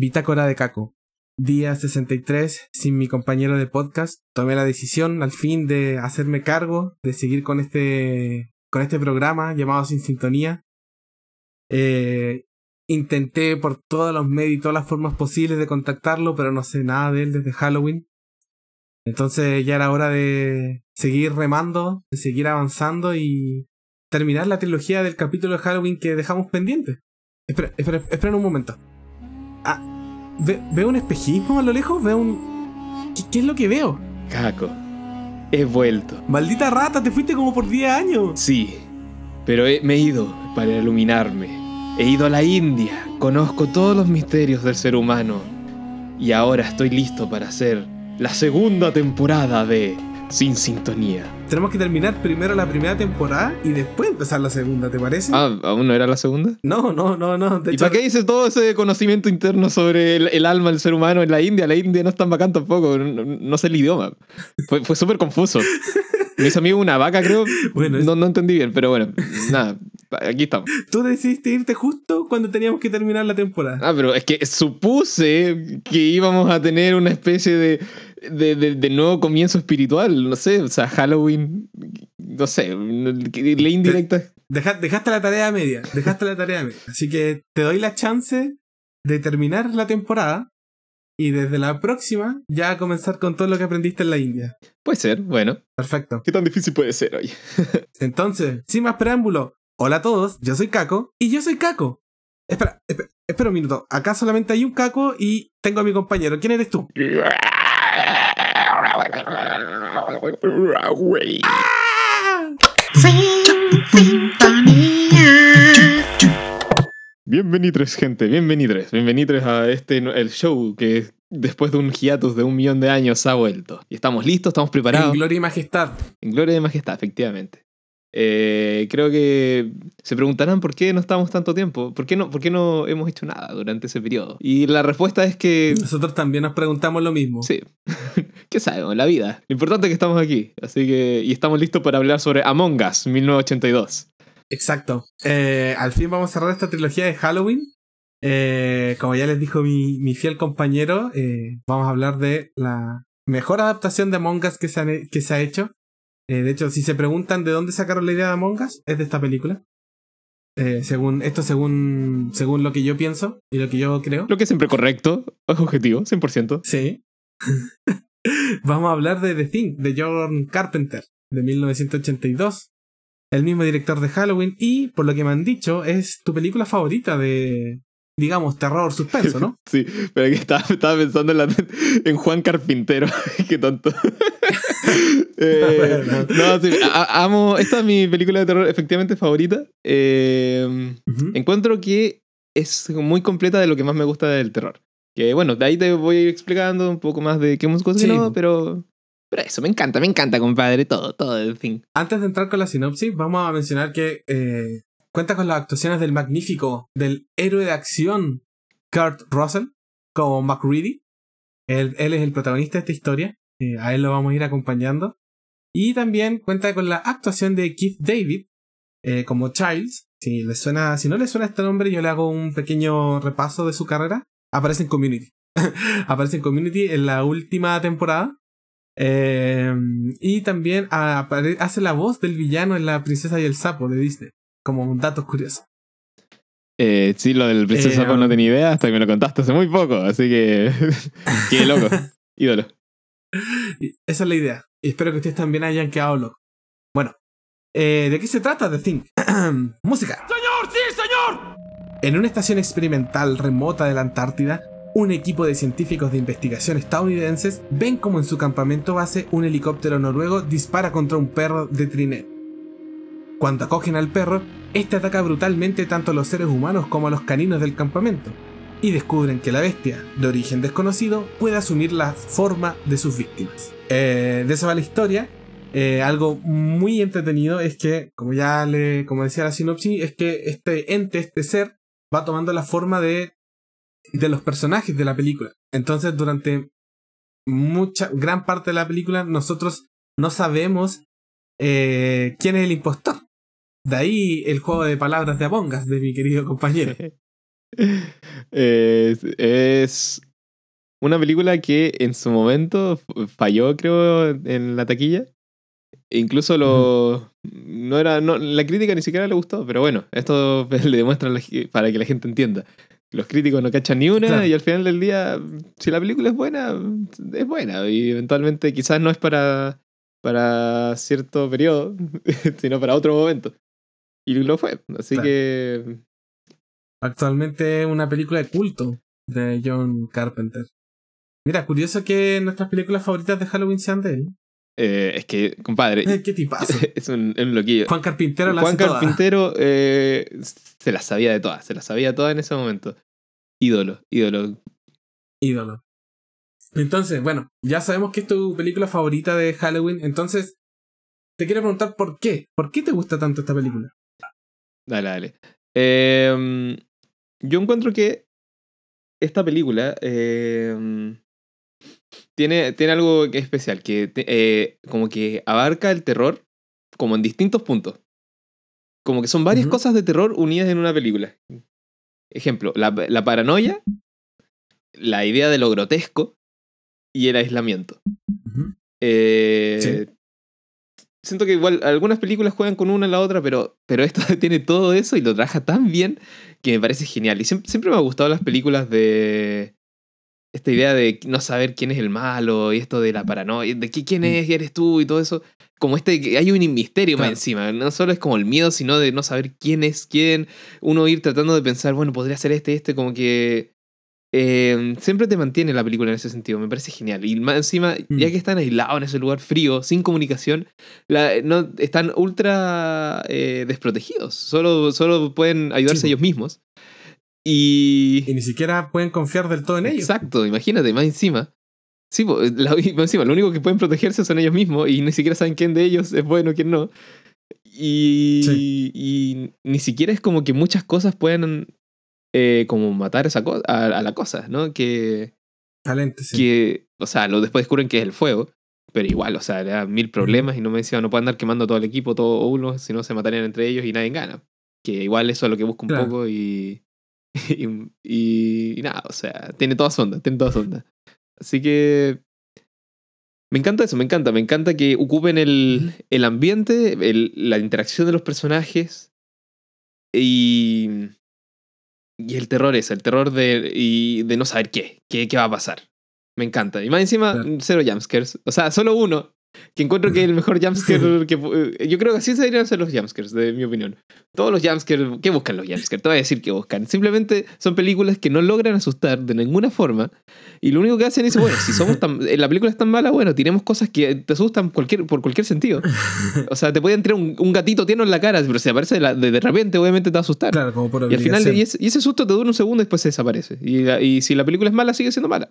Bitácora de Caco. Día 63, sin mi compañero de podcast, tomé la decisión al fin de hacerme cargo, de seguir con este, con este programa llamado Sin Sintonía. Eh, intenté por todos los medios y todas las formas posibles de contactarlo, pero no sé nada de él desde Halloween. Entonces ya era hora de seguir remando, de seguir avanzando y terminar la trilogía del capítulo de Halloween que dejamos pendiente. Espera, espera, espera un momento. Ah, veo un espejismo a lo lejos, veo un... ¿Qué, es lo que veo? Caco, he vuelto. Maldita rata, te fuiste como por 10 años. Sí, pero me he ido para iluminarme. He ido a la India, conozco todos los misterios del ser humano y ahora estoy listo para hacer la segunda temporada de Sin Sintonía. Tenemos que terminar primero la primera temporada y después empezar la segunda, ¿te parece? Ah, ¿aún no era la segunda? No, no, no, no. ¿Y para qué dices todo ese conocimiento interno sobre el, alma del ser humano en la India? La India no es tan bacán tampoco, no, sé el idioma. Fue, fue súper confuso. Me hizo amigo una vaca, creo. Bueno, no, no entendí bien, pero bueno, nada, aquí estamos. Tú decidiste irte justo cuando teníamos que terminar la temporada. Ah, pero es que supuse que íbamos a tener una especie de de, nuevo comienzo espiritual, no sé, o sea, Halloween, no sé, le indirecta. dejaste la tarea media, dejaste la tarea media. Así que te doy la chance de terminar la temporada y desde la próxima ya comenzar con todo lo que aprendiste en la India. Puede ser, bueno. Perfecto. ¿Qué tan difícil puede ser, oye? Entonces, sin más preámbulo, hola a todos, yo soy Caco y yo soy Caco. Espera, espera, espera un minuto. Acá solamente hay un Caco y tengo a mi compañero. ¿Quién eres tú? Bienvenidos, gente, bienvenidos, bienvenidos a este el show que después de un hiatus de un millón de años ha vuelto. Y estamos listos, estamos preparados. En gloria y majestad. En gloria y majestad, efectivamente. Eh, creo que se preguntarán por qué no estamos tanto tiempo, por qué, no, por qué no hemos hecho nada durante ese periodo. Y la respuesta es que... Nosotros también nos preguntamos lo mismo. Sí. ¿Qué sabemos? La vida. Lo importante es que estamos aquí. Así que... Y estamos listos para hablar sobre Among Us 1982. Exacto. Eh, al fin vamos a cerrar esta trilogía de Halloween. Eh, como ya les dijo mi, mi fiel compañero, vamos a hablar de la mejor adaptación de Among Us que se, que se ha hecho. Eh, de hecho, si se preguntan de dónde sacaron la idea de Among Us, es de esta película. Eh, según esto, según, según lo que yo pienso y lo que yo creo. Lo que es siempre correcto, objetivo, 100%. Sí. Vamos a hablar de The Thing, de John Carpenter, de 1982. El mismo director de Halloween y, por lo que me han dicho, es tu película favorita de, digamos, terror suspenso, ¿no? Sí, pero aquí estaba, estaba pensando en, en Juan Carpintero. Qué tonto. Eh, no, sí, amo. Esta es mi película de terror efectivamente favorita. Eh, encuentro que es muy completa de lo que más me gusta del terror. Que bueno, de ahí te voy a ir explicando un poco más de qué hemos conseguido, pero. Pero eso, me encanta, me encanta, compadre, todo, todo, en fin. Antes de entrar con la sinopsis, vamos a mencionar que eh, cuenta con las actuaciones del magnífico, del héroe de acción, Kurt Russell, como McReady. Él, es el protagonista de esta historia. a él lo vamos a ir acompañando. Y también cuenta con la actuación de Keith David eh, como Childs. Si, le suena, si no le suena este nombre, yo le hago un pequeño repaso de su carrera. Aparece en Community. Aparece en Community en la última temporada. Eh, y también hace la voz del villano en La Princesa y el Sapo de Disney. Como un dato curioso. Eh, sí, lo del Princesa Sapo no tenía idea hasta que me lo contaste hace muy poco. Así que. Qué loco. Ídolo. Esa es la idea. Y espero que ustedes también hayan quedado locos. Bueno, eh, ¿de qué se trata The Thing? Música. ¡Señor! ¡Sí, señor! En una estación experimental remota de la Antártida, un equipo de científicos de investigación estadounidenses ven como en su campamento base un helicóptero noruego dispara contra un perro de Trinet. Cuando acogen al perro, este ataca brutalmente tanto a los seres humanos como a los caninos del campamento, y descubren que la bestia, de origen desconocido, puede asumir la forma de sus víctimas. Eh, de eso va la historia. Eh, algo muy entretenido es que, como ya le, como decía la sinopsis, es que este ente, este ser, va tomando la forma de, de los personajes de la película. Entonces, durante mucha, gran parte de la película, nosotros no sabemos eh, quién es el impostor. De ahí el juego de palabras de Among de mi querido compañero. es, una película que en su momento falló, creo, en la taquilla. Incluso lo. No era. No, la crítica ni siquiera le gustó, pero bueno, esto le demuestra para que la gente entienda. Los críticos no cachan ni una y al final del día, si la película es buena, es buena. Y eventualmente quizás no es para, para cierto periodo, sino para otro momento. Y lo fue. Así que. Actualmente una película de culto de John Carpenter. Mira, curioso que nuestras películas favoritas de Halloween sean de él. Eh, es que, compadre. ¿Qué tipazo? Es un, un loquillo. Juan Carpintero la Juan Carpintero eh, se las sabía de todas. Se las sabía todas en ese momento. Ídolo, ídolo. Ídolo. Entonces, bueno, ya sabemos que es tu película favorita de Halloween. Entonces, te quiero preguntar por qué. ¿Por qué te gusta tanto esta película? Dale, dale. Em, yo encuentro que esta película em, tiene, tiene algo que es especial, que eh, como que abarca el terror como en distintos puntos. Como que son varias cosas de terror unidas en una película. Ejemplo, la, paranoia, la idea de lo grotesco y el aislamiento. eh, siento que igual algunas películas juegan con una y la otra, pero, pero esto tiene todo eso y lo trabaja tan bien que me parece genial. Y siempre, me ha gustado las películas de esta idea de no saber quién es el malo y esto de la paranoia, de quién es, eres tú y todo eso. Como este, hay un misterio más encima. No solo es como el miedo, sino de no saber quién es quién. Uno ir tratando de pensar, bueno, podría ser este, este, como que Em, siempre te mantiene la película en ese sentido, me parece genial. Y más encima, ya mm. que están aislados en ese lugar frío, sin comunicación, no, están ultra eh, desprotegidos. Solo, solo pueden ayudarse ellos mismos. Y... y ni siquiera pueden confiar del todo en ellos. Exacto, imagínate, más encima. Sí, más encima, lo único que pueden protegerse son ellos mismos y ni siquiera saben quién de ellos es bueno, quién no. Y, y ni siquiera es como que muchas cosas puedan eh, como matar esa a, la cosa, ¿no? Que. Talente, sí. Que, o sea, lo después descubren que es el fuego, pero igual, o sea, le da mil problemas y no me decía, no pueden andar quemando todo el equipo, todo uno, si no se matarían entre ellos y nadie gana. Que igual eso es lo que busca un poco y y, nada, o sea, tiene toda su onda, tiene toda su onda. Así que me encanta eso, me encanta, me encanta que ocupen el, el ambiente, el, la interacción de los personajes y y el terror es, el terror de, y de no saber qué, qué, qué va a pasar. Me encanta. Y más encima, cero jumpscares. O sea, solo uno. Que encuentro que el mejor jumpscare que... Eh, yo creo que así se deberían ser los jumpscares, de mi opinión. Todos los jumpscares... ¿Qué buscan los jumpscares? Te voy a decir que buscan. Simplemente son películas que no logran asustar de ninguna forma. Y lo único que hacen es, bueno, si somos tan... La película es tan mala, bueno, tenemos cosas que te asustan cualquier, por cualquier sentido. O sea, te pueden tirar un, gatito tierno en la cara, pero si aparece de, repente, obviamente te va a asustar. Claro, como por Y al final, y ese, susto te dura un segundo y después se desaparece. Y, y si la película es mala, sigue siendo mala.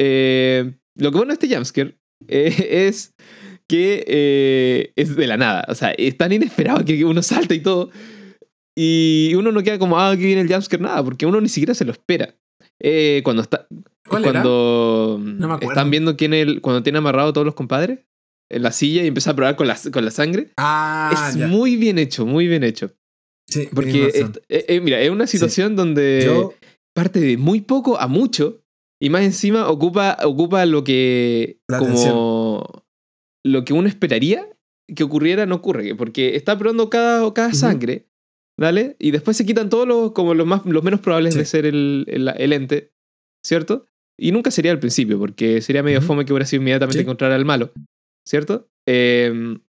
Eh, lo que bueno de este jumpscare eh, es que eh, es de la nada. O sea, es tan inesperado que uno salta y todo. Y uno no queda como, ah, aquí viene el jumpscare, nada, porque uno ni siquiera se lo espera. Eh, cuando está. cuando están viendo quién el, cuando tiene amarrado a todos los compadres en la silla y empieza a probar con la, con la sangre. Ah, es muy bien hecho, muy bien hecho. Sí, porque, eh, mira, es una situación donde parte de muy poco a mucho y más encima ocupa, ocupa lo que. como lo que uno esperaría que ocurriera no ocurre, porque está probando cada, cada sangre, ¿vale? Y después se quitan todos los, como los, más, los menos probables de ser el, el, ente, ¿cierto? Y nunca sería al principio, porque sería medio fome que hubiera sido inmediatamente encontrar al malo, ¿cierto? Em,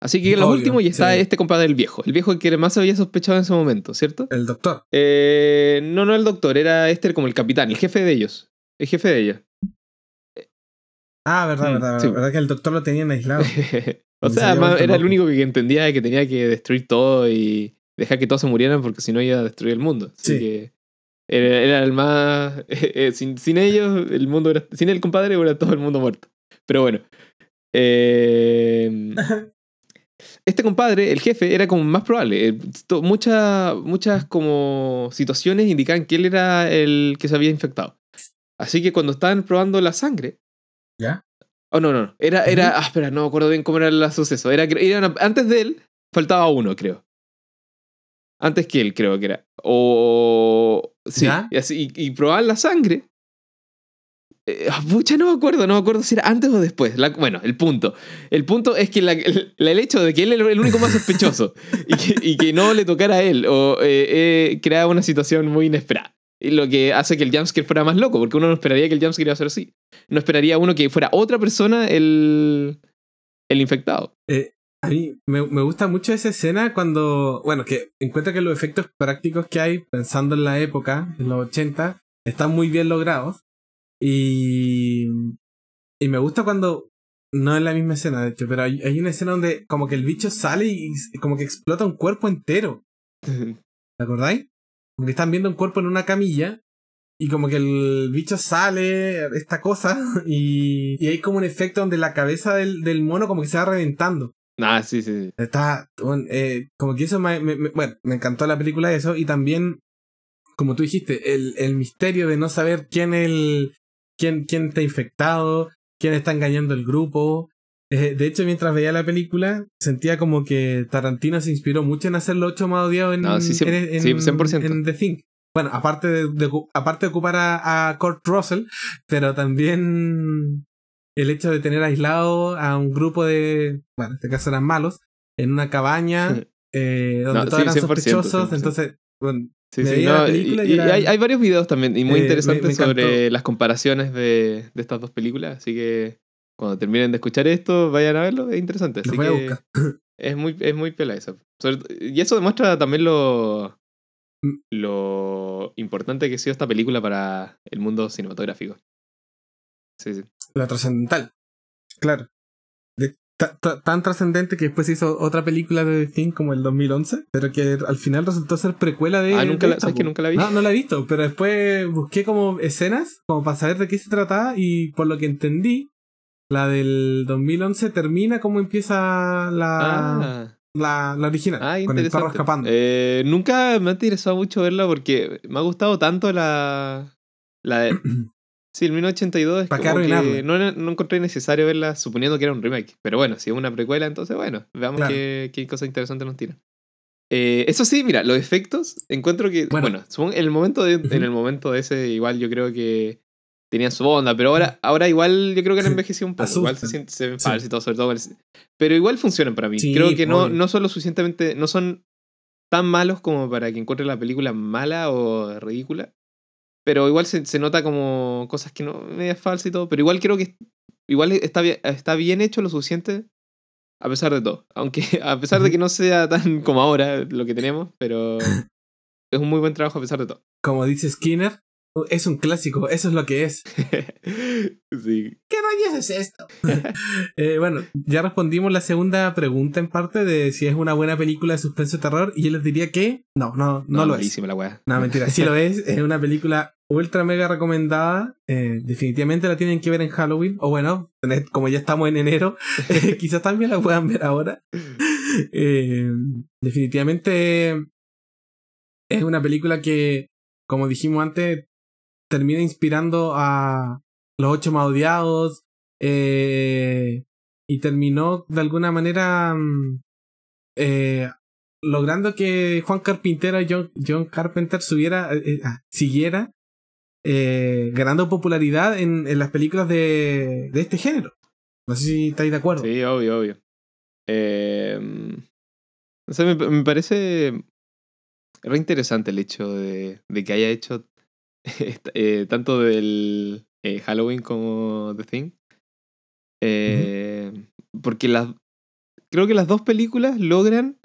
así que lo último y está este compadre del viejo, el viejo que más había sospechado en ese momento, ¿cierto? El doctor. Eh, no, no el doctor, era este como el capitán, el jefe de ellos, el jefe de ellos. Ah, verdad, verdad, sí. verdad que el doctor lo tenían aislado. o sea, era el único que entendía que tenía que destruir todo y dejar que todos se murieran porque si no iba a destruir el mundo. Así sí. que era, el más... Eh, sin, sin, ellos, el mundo era... Sin el compadre, era todo el mundo muerto. Pero bueno. Eh, este compadre, el jefe, era como más probable. Eh, muchas, muchas como situaciones indicaban que él era el que se había infectado. Así que cuando estaban probando la sangre, ¿Ya? Oh, no, no. Era, era. Ah, espera, no me acuerdo bien cómo era el suceso. Era, era, antes de él, faltaba uno, creo. Antes que él, creo que era. O. Sí. Y, así, y, probar la sangre. Eh, ah, no me acuerdo, no me acuerdo si era antes o después. bueno, el punto. El punto es que el, hecho de que él era el único más sospechoso y, que, no le tocara a él o eh, eh, creaba una situación muy inesperada. Lo que hace que el jumpscare fuera más loco, porque uno no esperaría que el jumpscare iba a ser así. No esperaría uno que fuera otra persona el, el infectado. Eh, a mí me, gusta mucho esa escena cuando, bueno, que encuentra que los efectos prácticos que hay, pensando en la época, en los 80, están muy bien logrados. Y, y me gusta cuando, no es la misma escena, de hecho, pero hay, hay una escena donde como que el bicho sale y como que explota un cuerpo entero. ¿Te acordáis? Como están viendo un cuerpo en una camilla y como que el bicho sale, esta cosa, y, y hay como un efecto donde la cabeza del, del mono como que se va reventando. Ah, sí, sí. Está, eh, como que eso me, bueno, me encantó la película eso y también, como tú dijiste, el, el misterio de no saber quién el, quién, quién está infectado, quién está engañando el grupo. Eh, de hecho, mientras veía la película, sentía como que Tarantino se inspiró mucho en hacer los ocho más odiados en, no, sí, en, sí, 100%. en The Thing. Bueno, aparte de, aparte de ocupar a, a Kurt Russell, pero también el hecho de tener aislado a un grupo de, bueno, en este caso eran malos, en una cabaña eh, donde todos eran sospechosos, entonces, bueno, Sí, sí, y, hay, varios videos también y muy eh, interesantes sobre las comparaciones de, de, estas dos películas, así que cuando terminen de escuchar esto, vayan a verlo, es interesante. Así que es muy, es muy pela eso. y eso demuestra también lo, mm. lo importante que ha sido esta película para el mundo cinematográfico. Sí, sí. La trascendental. Claro. Tan trascendente que después hizo otra película de The Thing como el 2011, pero que al final resultó ser precuela de. Ah, nunca, la, ¿sabes que nunca la vi? No, no la he visto, pero después busqué como escenas, como para saber de qué se trataba, y por lo que entendí, la del 2011 termina como empieza la. Ah. La, la, original, ah, con el perro escapando. Eh, nunca me ha interesado mucho verla porque me ha gustado tanto la, la de, Sí, el 1982 es como que no, no, encontré necesario verla suponiendo que era un remake. Pero bueno, si es una precuela, entonces bueno, veamos qué, qué cosa interesante nos tira. Eh, eso sí, mira, los efectos, encuentro que, bueno, en, el momento de, en el momento de ese igual yo creo que tenían su onda, pero ahora, ahora igual yo creo que han envejecido un poco. igual se, siente, se ven falsos y todo, sobre todo. Pero igual funcionan para mí. creo que no, no son lo suficientemente, no son tan malos como para que encuentre la película mala o ridícula. Pero igual se, nota como cosas que no media falsa y todo. Pero igual creo que igual está bien, está bien hecho lo suficiente a pesar de todo. Aunque a pesar de que no sea tan como ahora lo que tenemos, pero es un muy buen trabajo a pesar de todo. Como dice Skinner, es un clásico, eso es lo que es. sí. ¿Qué rayos es esto? Eh, bueno, ya respondimos la segunda pregunta en parte de si es una buena película de suspenso y terror. Y yo les diría que no, no, no, lo es. La No, mentira, sí lo es. Es una película ultra mega recomendada. Eh, definitivamente la tienen que ver en Halloween. O bueno, como ya estamos en enero, eh, quizás también la puedan ver ahora. definitivamente es una película que, como dijimos antes, termina inspirando a los ocho más odiados eh, y terminó de alguna manera mm, eh, logrando que Juan Carpintero y John, Carpenter subiera, eh, ah, siguiera ganando popularidad en, en, las películas de, de este género. No sé si estáis de acuerdo. Sí, obvio, obvio. Em, me, parece re interesante el hecho de, de que haya hecho eh, tanto del eh, Halloween como The Thing. Eh, porque las. Creo que las dos películas logran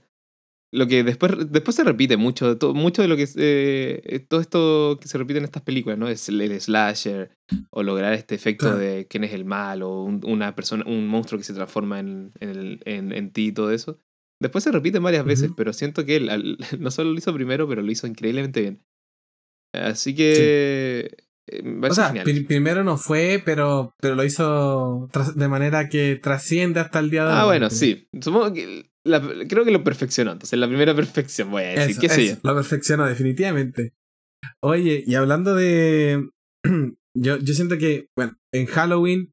lo que después, después se repite mucho, mucho de lo que todo esto que se repite en estas películas, ¿no? Es el, slasher, o lograr este efecto de quién es el mal, o una persona, un monstruo que se transforma en, en, en, ti y todo eso. Después se repite varias veces, pero siento que él no solo lo hizo primero, pero lo hizo increíblemente bien. Así que. Eh, o sea, primero no fue, pero, pero lo hizo de manera que trasciende hasta el día de ah, hoy. Ah, bueno, sí. Supongo que creo que lo perfeccionó. Entonces, la primera perfección, voy a decir. ¿Qué sé Lo perfeccionó, definitivamente. Oye, y hablando de. yo, yo siento que, bueno, en Halloween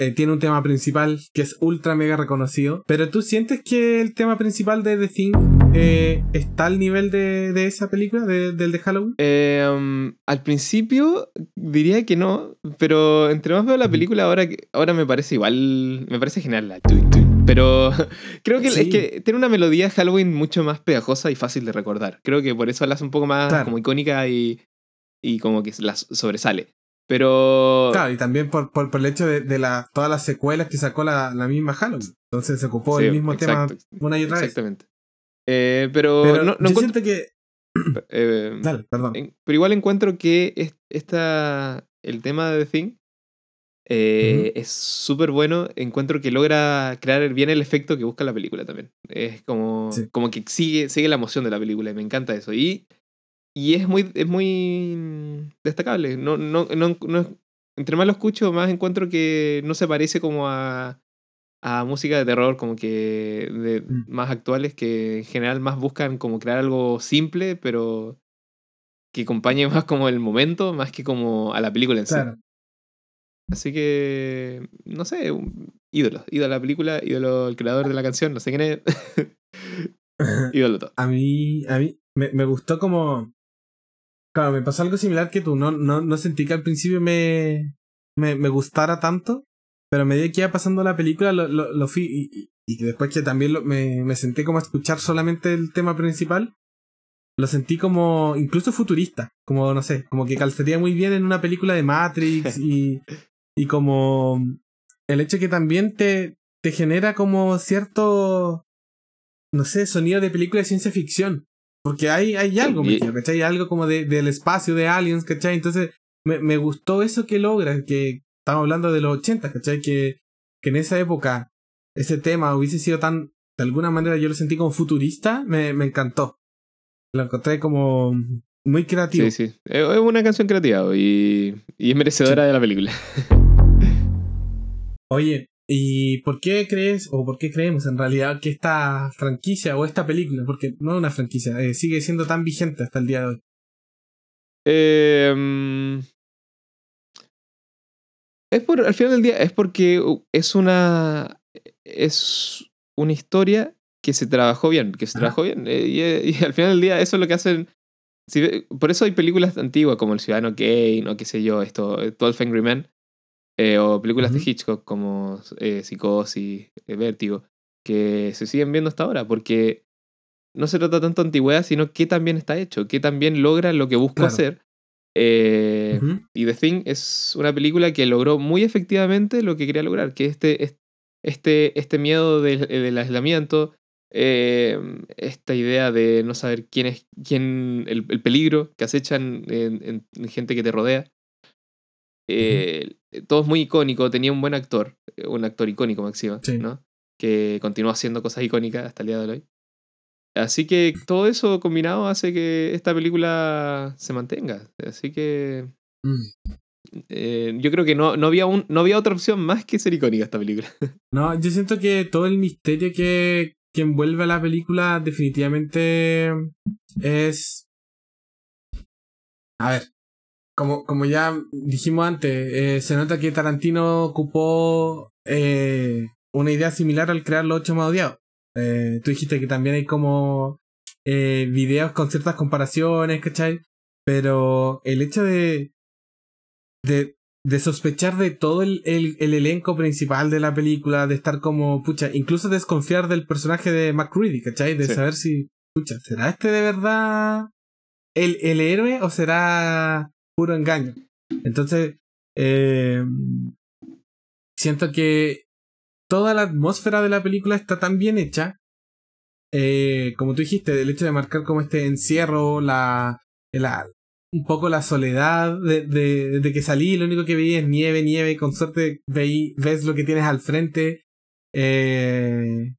eh, tiene un tema principal que es ultra mega reconocido. Pero tú sientes que el tema principal de The Thing eh, está al nivel de, de esa película, de, del de Halloween? Eh, um, al principio diría que no, pero entre más veo la película ahora, ahora me parece igual, me parece genial la pero creo que es que tiene una melodía Halloween mucho más pegajosa y fácil de recordar. Creo que por eso la hace un poco más como icónica y, y como que la sobresale. Pero. Claro, y también por, por, el hecho de, de la, todas las secuelas que sacó la, la misma Halloween. Entonces se ocupó el mismo tema una y otra vez. Exactamente. Eh, pero, no, no yo siento que. Eh, Dale, perdón. pero igual encuentro que esta, el tema de The Thing eh, es súper bueno. Encuentro que logra crear bien el efecto que busca la película también. Es como, como que sigue, sigue la emoción de la película y me encanta eso. Y y es muy, es muy destacable. No, no, no, no, entre más lo escucho, más encuentro que no se parece como a, a música de terror, como que de, mm. más actuales, que en general más buscan como crear algo simple, pero que acompañe más como el momento, más que como a la película en sí. Así que, no sé, ídolo, ídolo a la película, ídolo el creador de la canción, no sé quién es. ídolo todo. A mí, a mí me, me gustó como Claro, me pasó algo similar que tú. No, no, no sentí que al principio me, me, me gustara tanto, pero a medida que iba pasando la película lo, lo, lo fui. Y, y, después que también lo, me, me senté como a escuchar solamente el tema principal, lo sentí como incluso futurista. Como, no sé, como que calzaría muy bien en una película de Matrix y, y como el hecho que también te, te genera como cierto, no sé, sonido de película de ciencia ficción. Porque hay, hay algo, ¿cachai? Hay algo como de, del espacio de aliens, ¿cachai? Entonces, me, me gustó eso que logra, que estamos hablando de los 80, ¿cachai? Que, que en esa época ese tema hubiese sido tan, de alguna manera yo lo sentí como futurista, me, me encantó. Lo encontré como muy creativo. Sí, sí. Es una canción creativa y, y es merecedora de la película. Oye, ¿Y por qué crees, o por qué creemos en realidad que esta franquicia o esta película, porque no es una franquicia, eh, sigue siendo tan vigente hasta el día de hoy? Eh, es por, al final del día, es porque es una, es una historia que se trabajó bien, que se trabajó bien. Eh, y, y, al final del día, eso es lo que hacen. por eso hay películas antiguas como El Ciudadano Kane o qué sé yo, esto, 12 Angry Men, eh, o películas de Hitchcock como eh, Psicosis, eh, Vértigo, que se siguen viendo hasta ahora, porque no se trata tanto de antigüedad, sino que también está hecho, que también logra lo que busca hacer. Y The Thing es una película que logró muy efectivamente lo que quería lograr, que este, este, este miedo del, aislamiento, esta idea de no saber quién es quién, el, peligro que acechan en, gente que te rodea. Eh, todo es muy icónico, tenía un buen actor, un actor icónico máximo, ¿no? Que continúa haciendo cosas icónicas hasta el día de hoy. Así que todo eso combinado hace que esta película se mantenga. Así que. Mm. Eh, yo creo que no, no, había un, no había otra opción más que ser icónica esta película. No, yo siento que todo el misterio que, que envuelve a la película definitivamente es. A ver, como, como ya dijimos antes, eh, se nota que Tarantino ocupó eh, una idea similar al crear los ocho más odiados. Eh, tú dijiste que también hay como videos con ciertas comparaciones, ¿cachai? Pero el hecho de, de, de sospechar de todo el, el, elenco principal de la película, de estar como, pucha, incluso desconfiar del personaje de McCready, ¿cachai? De saber si, pucha, ¿será este de verdad el, el héroe o será puro engaño. Entonces, eh, siento que toda la atmósfera de la película está tan bien hecha. Eh, como tú dijiste, el hecho de marcar como este encierro, la, la un poco la soledad de, de, que salí, lo único que veí es nieve, nieve, con suerte veí, ves lo que tienes al frente. Eh,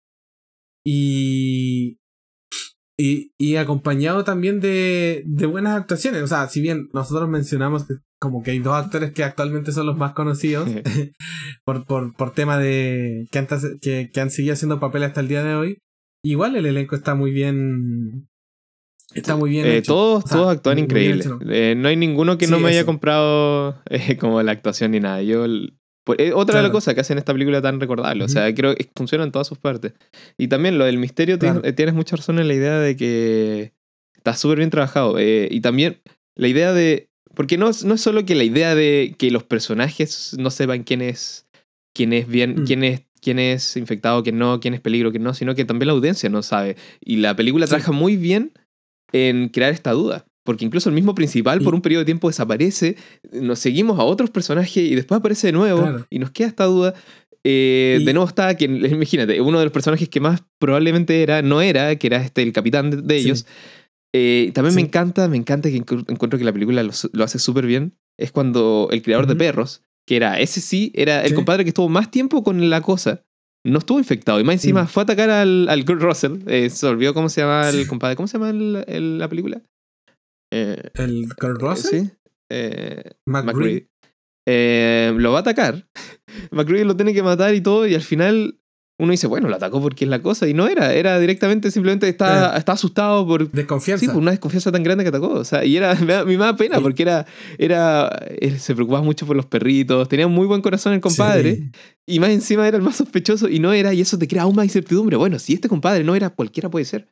y, y, acompañado también de, de, buenas actuaciones. O sea, si bien nosotros mencionamos que como que hay dos actores que actualmente son los más conocidos por, por, por tema de que han, que, que han seguido haciendo papel hasta el día de hoy, igual el elenco está muy bien Está muy bien. Eh, todos, todos actúan increíble. Eh, no hay ninguno que no me haya comprado eh, como la actuación ni nada. Yo Pues, otra de las cosas que hacen esta película tan recordable. O sea, creo que funciona en todas sus partes. Y también lo del misterio, eh, tienes, mucha razón en la idea de que está súper bien trabajado. Eh, y también la idea de. Porque no, no es solo que la idea de que los personajes no sepan quién es, quién es bien, mm. quién es quién es infectado, quién no, quién es peligro, quién no, sino que también la audiencia no sabe. Y la película trabaja muy bien en crear esta duda. Porque incluso el mismo principal por un periodo de tiempo desaparece, nos seguimos a otros personajes y después aparece de nuevo y nos queda esta duda. Eh, de nuevo está quien, imagínate, uno de los personajes que más probablemente era, no era, que era este, el capitán de, ellos. Eh, también me encanta, me encanta que encuentro que la película lo, hace súper bien. Es cuando el creador de perros, que era ese sí, era el compadre que estuvo más tiempo con la cosa, no estuvo infectado. Y más encima fue a atacar al, al Kurt Russell. Eh, se olvidó cómo se llama el compadre. ¿Cómo se llama la película? Eh, ¿El Kurt Russell? Sí. Eh, eh, lo va a atacar. McCready lo tiene que matar y todo. Y al final uno dice, bueno, lo atacó porque es la cosa. Y no era, era directamente, simplemente estaba, eh. asustado por. Desconfianza. Sí, por una desconfianza tan grande que atacó. O sea, y era, me, me da pena porque era, era. Él se preocupaba mucho por los perritos. Tenía un muy buen corazón el compadre. Y más encima era el más sospechoso y no era. Y eso te crea aún más incertidumbre. Bueno, si este compadre no era, cualquiera puede ser.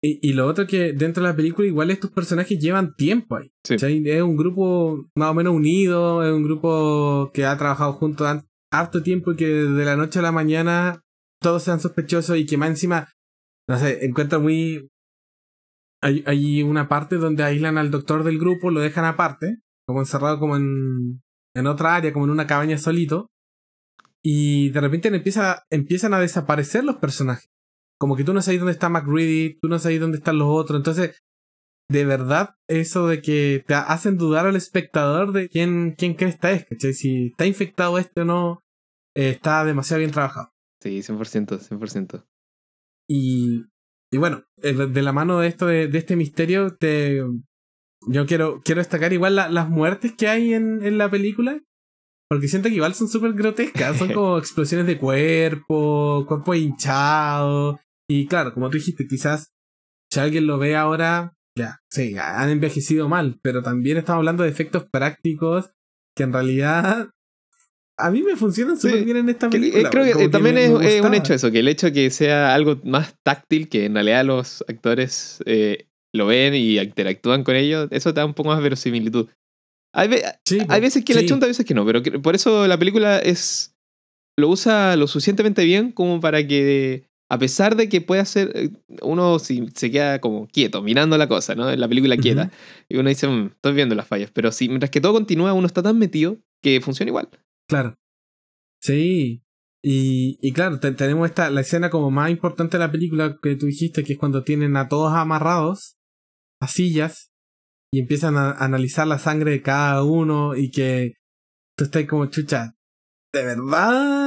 Y, lo otro que dentro de la película, igual estos personajes llevan tiempo ahí. Es un grupo más o menos unido, es un grupo que ha trabajado juntos harto tiempo y que de la noche a la mañana todos sean sospechosos y que más encima, no sé, encuentro muy... Hay, hay una parte donde aíslan al doctor del grupo, lo dejan aparte, como encerrado como en, en otra área, como en una cabaña solito, y de repente empieza, empiezan a desaparecer los personajes. Como que tú no sabes dónde está McReady, tú no sabes dónde están los otros, entonces de verdad eso de que te hacen dudar al espectador de quién, quién crees esta es, ¿cachai? Si está infectado este o no, eh, está demasiado bien trabajado. Sí, 100%, 100%. Y, y bueno, eh, de la mano de esto, de, de este misterio, te, yo quiero, quiero destacar igual las muertes que hay en, en la película. Porque siento que igual son súper grotescas. Son como explosiones de cuerpo, cuerpo hinchado. Y claro, como tú dijiste, quizás si alguien lo ve ahora, ya, sí, han envejecido mal, pero también estamos hablando de efectos prácticos que en realidad a mí me funcionan súper bien en esta película. creo que también es, un hecho eso, que el hecho de que sea algo más táctil, que en realidad los actores eh, lo ven y interactúan con ellos, eso te da un poco más verosimilitud. Hay, hay veces que la chunta, hay veces que no, pero por eso la película es lo usa lo suficientemente bien como para que a pesar de que puede ser, eh, uno si se queda como quieto, mirando la cosa, ¿no? En la película quieta, y uno dice, mm, estoy viendo las fallas, pero si mientras que todo continúa, uno está tan metido que funciona igual. Claro. Sí. Y, y claro, tenemos esta, la escena como más importante de la película que tú dijiste, que es cuando tienen a todos amarrados a sillas y empiezan a analizar la sangre de cada uno y que tú estás como chucha, ¿de verdad?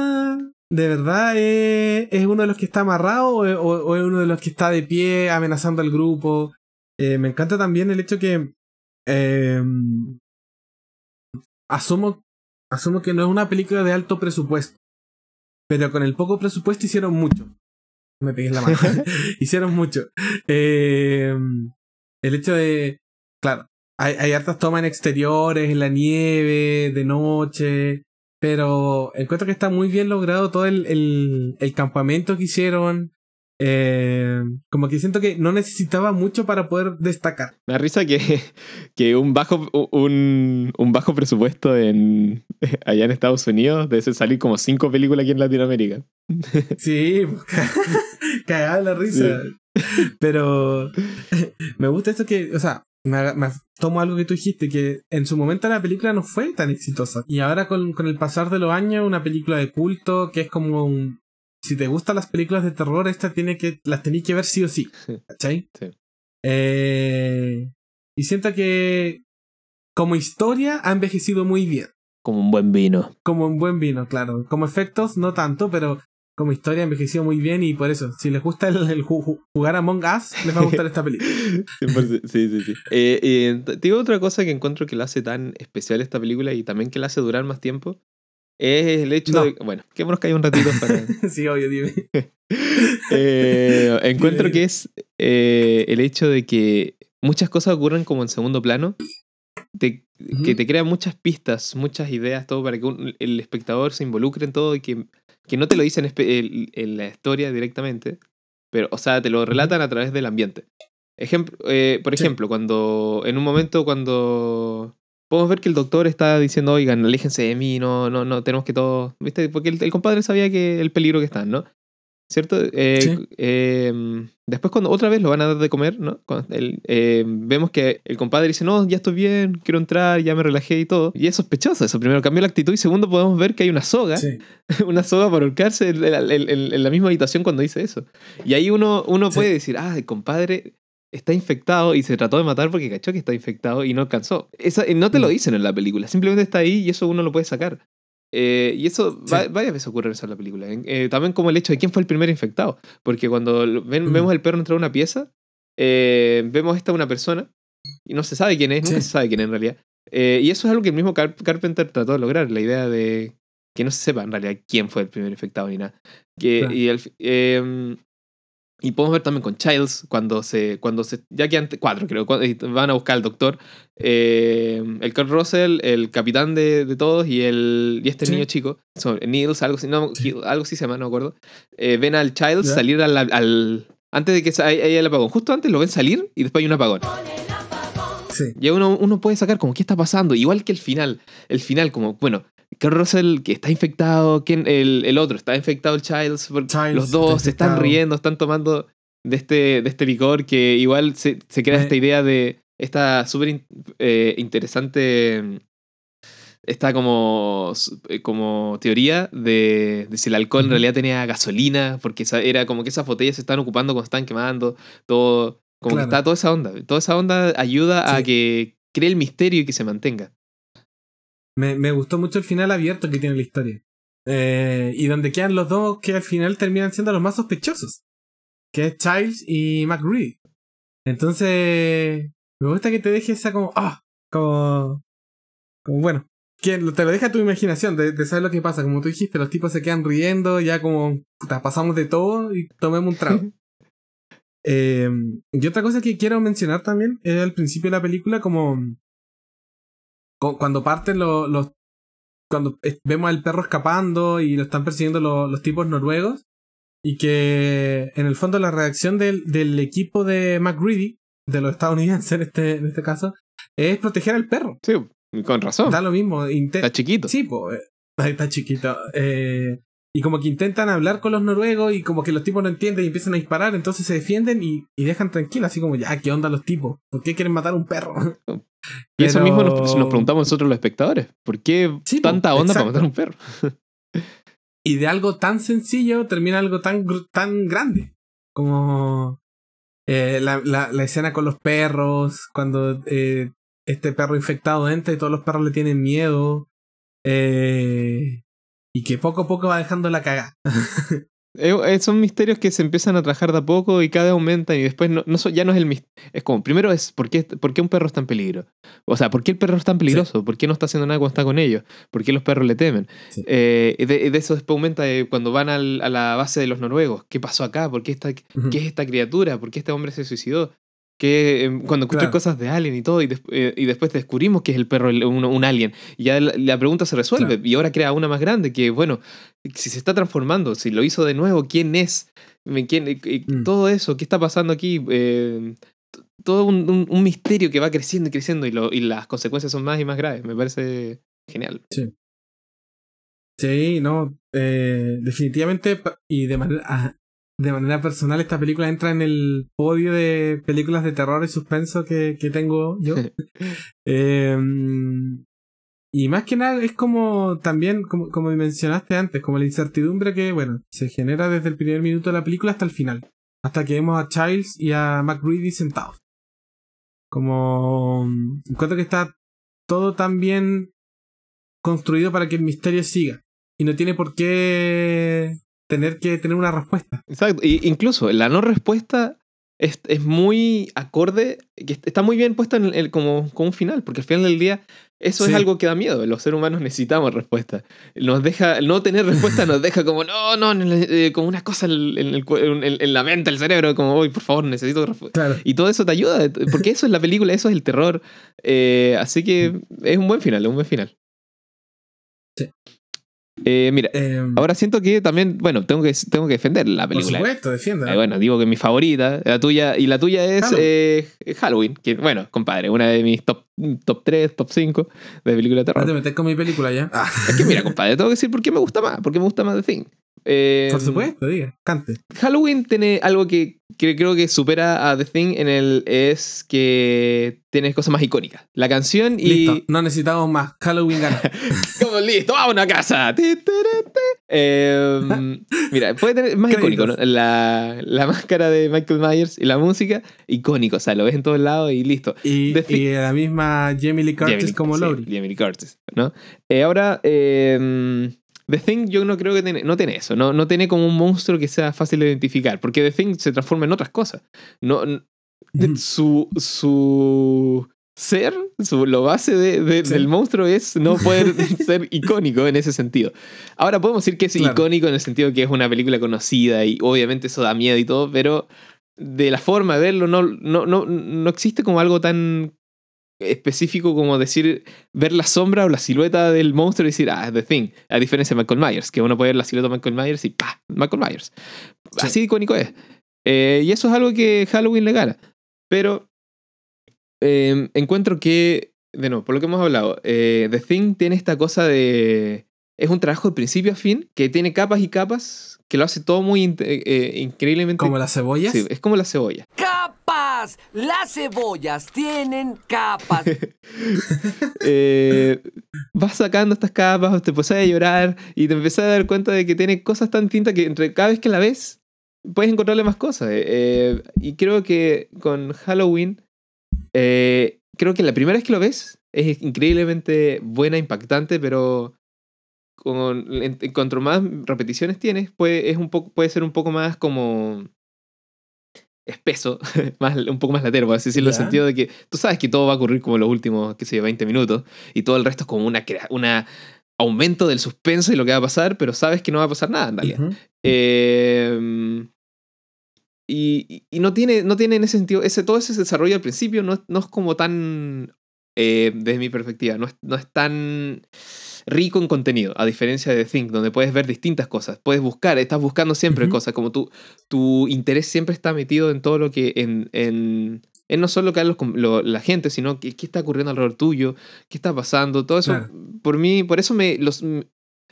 ¿De verdad es, uno de los que está amarrado o, es uno de los que está de pie amenazando al grupo? Eh, me encanta también el hecho que em, asumo, asumo que no es una película de alto presupuesto, pero con el poco presupuesto hicieron mucho. Me pegué en la mano. hicieron mucho. Em, el hecho de, claro, hay, hay hartas tomas en exteriores, en la nieve, de noche. Pero encuentro que está muy bien logrado todo el, el, el campamento que hicieron. Eh, como que siento que no necesitaba mucho para poder destacar. Me da risa que, que un, bajo, un, un, bajo presupuesto en, allá en Estados Unidos debe salir como cinco películas aquí en Latinoamérica. Sí, cagada la risa. Pero me gusta esto que, o sea, me, tomo algo que tú dijiste, que en su momento la película no fue tan exitosa. Y ahora con, con el pasar de los años, una película de culto que es como un... Si te gustan las películas de terror, esta tiene que, las tenéis que ver sí o sí. ¿Cachai? Sí. Eh, y siento que como historia ha envejecido muy bien. Como un buen vino. Como un buen vino, claro. Como efectos, no tanto, pero como historia envejeció muy bien y por eso, si les gusta el, jugar Among Us, les va a gustar esta película. sí, sí, sí. Eh, eh, digo otra cosa que encuentro que la hace tan especial esta película y también que la hace durar más tiempo. Es el hecho de. Bueno, quedémonos que hay un ratito para. sí, obvio, dime. Eh, encuentro que es el hecho de que muchas cosas ocurren como en segundo plano, te, que te crea muchas pistas, muchas ideas, todo para que el espectador se involucre en todo y que, que no te lo dicen en, la historia directamente, pero, o sea, te lo relatan a través del ambiente. Ejemplo, eh, por ejemplo, cuando en un momento cuando podemos ver que el doctor está diciendo, oigan, aléjense de mí, no, no, no, tenemos que todo, ¿viste? Porque el, compadre sabía que el peligro que están, ¿no? ¿Cierto? Eh, em, después cuando otra vez lo van a dar de comer, ¿no? Em, vemos que el compadre dice, no, ya estoy bien, quiero entrar, ya me relajé y todo. Y es sospechoso eso. Primero cambió la actitud y segundo podemos ver que hay una soga, una soga para ahorcarse en, la misma habitación cuando dice eso. Y ahí uno, uno puede decir, ah, el compadre está infectado y se trató de matar porque cachó que está infectado y no alcanzó. Esa, no te lo mm. dicen en la película, simplemente está ahí y eso uno lo puede sacar. Eh, y eso varias veces ocurre eso en la película. Eh, también como el hecho de quién fue el primer infectado. Porque cuando vemos el perro entrar a una pieza, eh, vemos esta una persona y no se sabe quién es, nunca se sabe quién es en realidad. y eso es algo que el mismo Carpenter trató de lograr, la idea de que no se sepa en realidad quién fue el primer infectado ni nada. Que, y el, y podemos ver también con Childs, cuando se. Cuando se ya que antes. Cuatro, creo. van a buscar al doctor. Eh, el Kurt Russell, el capitán de, de todos y, el, y este niño chico. Son, Niels, algo así. No, algo así se llama, no me acuerdo. Eh, ven al Childs salir al, al, Antes de que haya el apagón. Justo antes lo ven salir y después hay un apagón. Sí. Y uno, uno puede sacar como qué está pasando. Igual que el final. El final, como, bueno, que Russell que está infectado, el, el, otro está infectado, el Childs, los dos se están riendo, están tomando de este, de este licor que igual se, se crea esta idea de esta súper eh, interesante esta como, eh, como teoría de, de, si el alcohol en realidad tenía gasolina, porque era como que esas botellas se están ocupando cuando están quemando, todo, como que está toda esa onda. Toda esa onda ayuda a que cree el misterio y que se mantenga. Me, gustó mucho el final abierto que tiene la historia. Eh, y donde quedan los dos que al final terminan siendo los más sospechosos. Que es Childs y McReady. Entonces, me gusta que te deje esa como, ah, como, como bueno, que te lo deja a tu imaginación de, saber lo que pasa. Como tú dijiste, los tipos se quedan riendo, ya como, puta, pasamos de todo y tomemos un trago. Em, y otra cosa que quiero mencionar también es al principio de la película, como cuando parten los, cuando vemos al perro escapando y lo están persiguiendo los, tipos noruegos y que en el fondo la reacción del, del equipo de McGreedy, de los estadounidenses en este, en este caso, es proteger al perro. Sí, con razón. Da lo mismo. está chiquito. Sí, pues, está chiquito. Eh, y como que intentan hablar con los noruegos y como que los tipos no entienden y empiezan a disparar, entonces se defienden y, y dejan tranquilos, así como, ya, ¿qué onda los tipos? ¿Por qué quieren matar a un perro? Y eso mismo nos, preguntamos nosotros los espectadores. ¿Por qué tanta onda para matar a un perro? y de algo tan sencillo termina algo tan, tan grande. Como eh, la, la, la, escena con los perros, cuando eh, este perro infectado entra y todos los perros le tienen miedo. Eh, y que poco a poco va dejando la cagada. Eh, eh, son misterios que se empiezan a trabajar de a poco y cada vez aumentan y después no, ya no es el misterio. Es como, primero es, ¿por qué, ¿por qué, un perro está en peligro? O sea, ¿por qué el perro es tan peligroso? ¿Por qué no está haciendo nada cuando está con ellos? ¿Por qué los perros le temen? Eh, de, eso después aumenta cuando van a la base de los noruegos. ¿Qué pasó acá? ¿Por qué, esta, ¿Qué es esta criatura? ¿Por qué este hombre se suicidó? Que em, cuando escuché cosas de Alien y todo, y, eh, y, después descubrimos que es el perro un, un alien, y ya la, pregunta se resuelve, y ahora crea una más grande, que bueno, si se está transformando, si lo hizo de nuevo, ¿quién es? ¿Quién, mm. Todo eso, ¿qué está pasando aquí? Eh, todo un, un, misterio que va creciendo y creciendo, y, lo, y las consecuencias son más y más graves, me parece genial. Sí. Sí, no, eh, definitivamente, y de manera, ah, de manera personal, esta película entra en el podio de películas de terror y suspenso que, que tengo yo. Em, y más que nada es como también, como, como mencionaste antes, como la incertidumbre que, bueno, se genera desde el primer minuto de la película hasta el final. Hasta que vemos a Childs y a McReady sentados. Como encuentro que está todo tan bien construido para que el misterio siga. Y no tiene por qué tener que tener una respuesta. Exacto, incluso la no respuesta es, es, muy acorde, que está muy bien puesta en el, como, como un final, porque al final del día eso es algo que da miedo. Los seres humanos necesitamos respuesta. Nos deja, no tener respuesta nos deja como, no, no, eh, como una cosa en, el, en, la mente, el cerebro, como, hoy por favor, necesito respuesta. Y todo eso te ayuda, porque eso es la película, eso es el terror. Eh, así que es un buen final, es un buen final. Sí. Eh, mira, em, ahora siento que también, bueno, tengo que, tengo que defender la película. Por supuesto, defienda. Eh, bueno, digo que mi favorita, la tuya, y la tuya es Halloween, eh, que, bueno, compadre, una de mis top, top 3, top 5 de película de terror. te metes con mi película ya. Ah. Es que mira, compadre, tengo que decir por qué me gusta más, por qué me gusta más The Thing. Por em, supuesto, diga, cante. Halloween tiene algo que, creo que supera a The Thing en el es que tiene cosas más icónicas. La canción y. Listo, no necesitamos más. Halloween gana. Como listo, vamos a una casa. Em, mira, puede tener más icónico, ¿no? La, la, máscara de Michael Myers y la música, icónico, o sea, lo ves en todos lados y listo. Y, la misma Jamie Lee Curtis como Laurie. Jamie Lee Curtis, ¿no? Eh, ahora, eh, The Thing yo no creo que tiene, no tiene eso, no, no tiene como un monstruo que sea fácil de identificar, porque The Thing se transforma en otras cosas. No, su, su ser, su, lo base de, del monstruo es no poder ser icónico en ese sentido. Ahora podemos decir que es icónico en el sentido que es una película conocida y obviamente eso da miedo y todo, pero de la forma de verlo no, no, no, no existe como algo tan específico como decir, ver la sombra o la silueta del monstruo y decir, ah, The Thing, a diferencia de Michael Myers, que uno puede ver la silueta de Michael Myers y ¡pah! Michael Myers. Así icónico es. Eh, y eso es algo que Halloween le gana. Pero em, encuentro que, de nuevo, por lo que hemos hablado, eh, The Thing tiene esta cosa de... Es un trabajo de principio a fin que tiene capas y capas que lo hace todo muy eh, increíblemente... ¿Como las cebollas? Sí, es como la cebolla. Las cebollas tienen capas. Eh, vas sacando estas capas, te pones a llorar y te empiezas a dar cuenta de que tiene cosas tan tintas que cada vez que la ves puedes encontrarle más cosas. Eh, eh, y creo que con Halloween, creo que la primera vez que lo ves es increíblemente buena, impactante, pero con, cuanto más repeticiones tienes, puede, es un poco, puede ser un poco más como espeso, más, un poco más latero, por así decirlo, en el sentido de que tú sabes que todo va a ocurrir como los últimos, qué sé yo, 20 minutos, y todo el resto es como una, una aumento del suspenso y lo que va a pasar, pero sabes que no va a pasar nada en realidad. Em, y, y, no, tiene, no tiene en ese sentido, ese, todo ese desarrollo al principio no, no es como tan, eh, desde mi perspectiva, no es, no es tan rico en contenido, a diferencia de Think, donde puedes ver distintas cosas, puedes buscar, estás buscando siempre cosas, como tú, tu interés siempre está metido en todo lo que, en, en, en no solo que la gente, sino que, qué está ocurriendo alrededor tuyo, qué está pasando, todo eso, por mí, por eso me los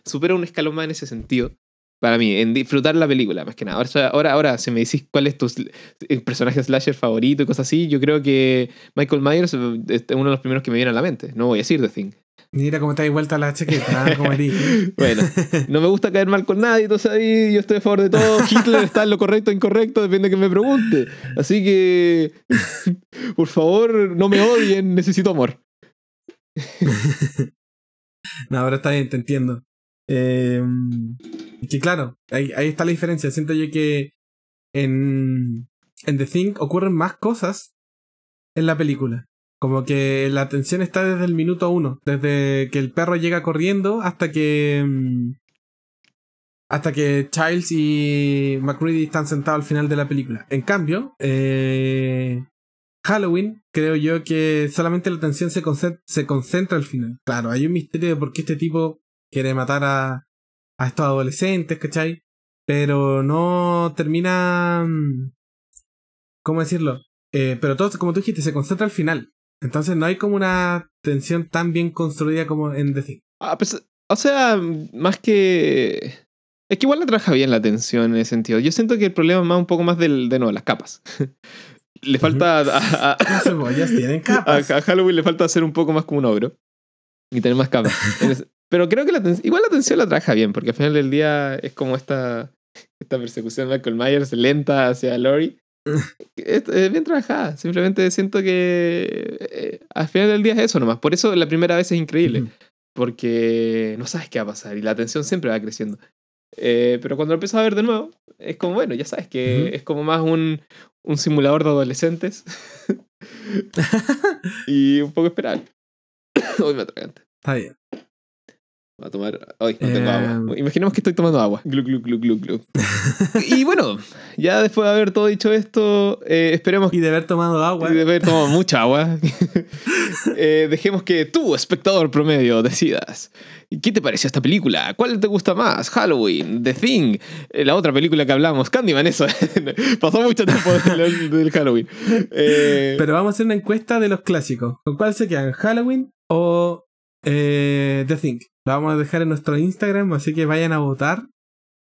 supera un escalón más en ese sentido. Para mí, en disfrutar la película, más que nada. Ahora, ahora, ahora si me decís cuál es tu personaje slasher favorito y cosas así, yo creo que Michael Myers eh, es uno de los primeros que me viene a la mente. No voy a decir The Thing. Mira cómo está ahí vuelta la chaqueta, ¿ah? como bueno, no me gusta caer mal con nadie, entonces ahí yo estoy a favor de todo. Hitler está en lo correcto o incorrecto, depende de que me pregunte. Así que, por favor, no me odien, necesito amor. no, ahora está bien, te entiendo. Eh, que claro, ahí, ahí, está la diferencia. Siento yo que en, en The Thing ocurren más cosas en la película. Como que la tensión está desde el minuto uno, desde que el perro llega corriendo hasta que. Mm, hasta que Childs y McCready están sentados al final de la película. En cambio, eh, Halloween, creo yo que solamente la tensión se concentra, se concentra al final. Claro, hay un misterio de por qué este tipo quiere matar a, a estos adolescentes, ¿cachai? Pero no termina. Mm, ¿Cómo decirlo? Eh, pero todo, como tú dijiste, se concentra al final. Entonces no hay como una tensión tan bien construida como en decir. Ah, pues, o sea, más que. Es que igual la trabaja bien la tensión en ese sentido. Yo siento que el problema es más un poco más del, de no, las capas. le falta. A, Las cebollas tienen capas. A, Halloween le falta hacer un poco más como un ogro. Y tener más capas. Pero creo que la igual la tensión la trabaja bien, porque al final del día es como esta, esta persecución de Michael Myers lenta hacia Lori es, bien trabajada. Simplemente siento que eh, al final del día es eso nomás. Por eso la primera vez es increíble. Porque no sabes qué va a pasar y la tensión siempre va creciendo. Eh, pero cuando lo empiezo a ver de nuevo, es como, bueno, ya sabes que es como más un, un simulador de adolescentes. y un poco esperable. Hoy me atragante. Está bien. A tomar. Ay, no tengo Eh, agua. Imaginemos que estoy tomando agua. Glu, glu, glu, glu, glu. y bueno, ya después de haber todo dicho esto, eh, esperemos Y de haber tomado agua. y de haber tomado mucha agua, eh, dejemos que tú, espectador promedio, decidas. ¿Qué te pareció esta película? ¿Cuál te gusta más? Halloween, The Thing, eh, la otra película que hablamos, Candyman, eso. Pasó mucho tiempo del, del Halloween. Pero vamos a hacer una encuesta de los clásicos. ¿Con cuál se quedan? ¿Halloween o The Thing? Lo vamos a dejar en nuestro Instagram, así que vayan a votar.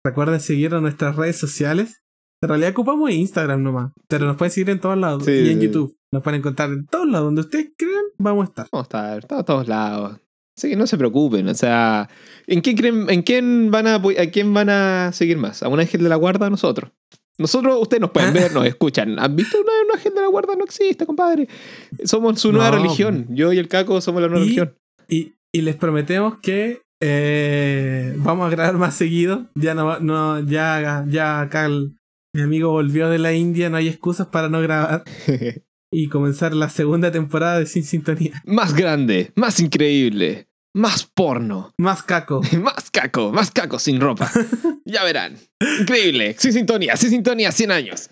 Recuerden seguirnos en nuestras redes sociales. En realidad ocupamos Instagram nomás, pero nos pueden seguir en todos lados. Sí, y en sí. YouTube. Nos pueden encontrar en todos lados. Donde ustedes crean, vamos a estar. Vamos a estar, a todos lados. Así que no se preocupen, o sea, ¿en quién creen, en quién van a a quién van a seguir más? ¿A un ángel de la guarda o a nosotros? Nosotros, ustedes nos pueden ver, nos escuchan. ¿Han visto una, un ángel de la guarda? No existe, compadre. Somos su nueva No. religión. Yo y el Caco somos la nueva Y- religión. Y, y les prometemos que eh, vamos a grabar más seguido. Ya no, no ya, ya acá el- mi amigo volvió de la India, no hay excusas para no grabar. Y comenzar la segunda temporada de Sin Sintonía. más grande, más increíble, más porno, Más caco. más caco, más caco sin ropa. ya verán. Increíble. Sin sintonía, sin sintonía, 100 años.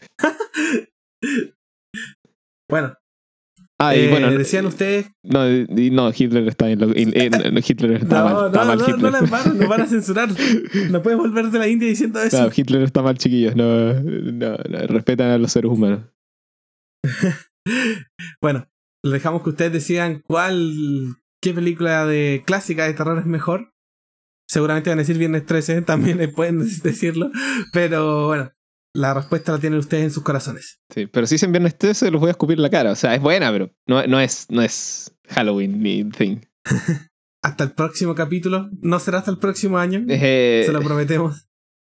Bueno, Ah, y eh, bueno, decían ustedes. no, no, Hitler está en lo- no, Hitler está mal, No, está no, mal no, Hitler. no la embarren, nos van a censurar. No puedes volver de la India diciendo eso. No, Hitler está mal, chiquillos. No, no, no, respetan a los seres humanos. Bueno, les dejamos que ustedes decidan cuál, qué película de clásica de terror es mejor. Seguramente van a decir Viernes 13, también pueden decirlo. Pero bueno, la respuesta la tienen ustedes en sus corazones. Sí, pero si dicen viernes 13, los voy a escupir la cara. O sea, es buena, pero no, no, es, no es Halloween ni thing. Hasta el próximo capítulo. No será hasta el próximo año. Eh, Se lo prometemos.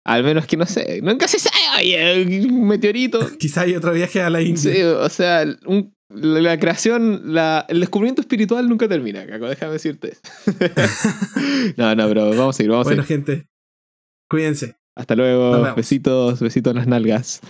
al menos que no sé. Nunca se sabe. oye, Un meteorito. Quizá hay otro viaje a la India. Sí, o sea, un- la, creación, la, el descubrimiento espiritual nunca termina, Caco, déjame decirte. no, no, pero vamos a seguir, vamos a bueno, seguir. gente, cuídense. Hasta luego. Besitos, besitos en las nalgas.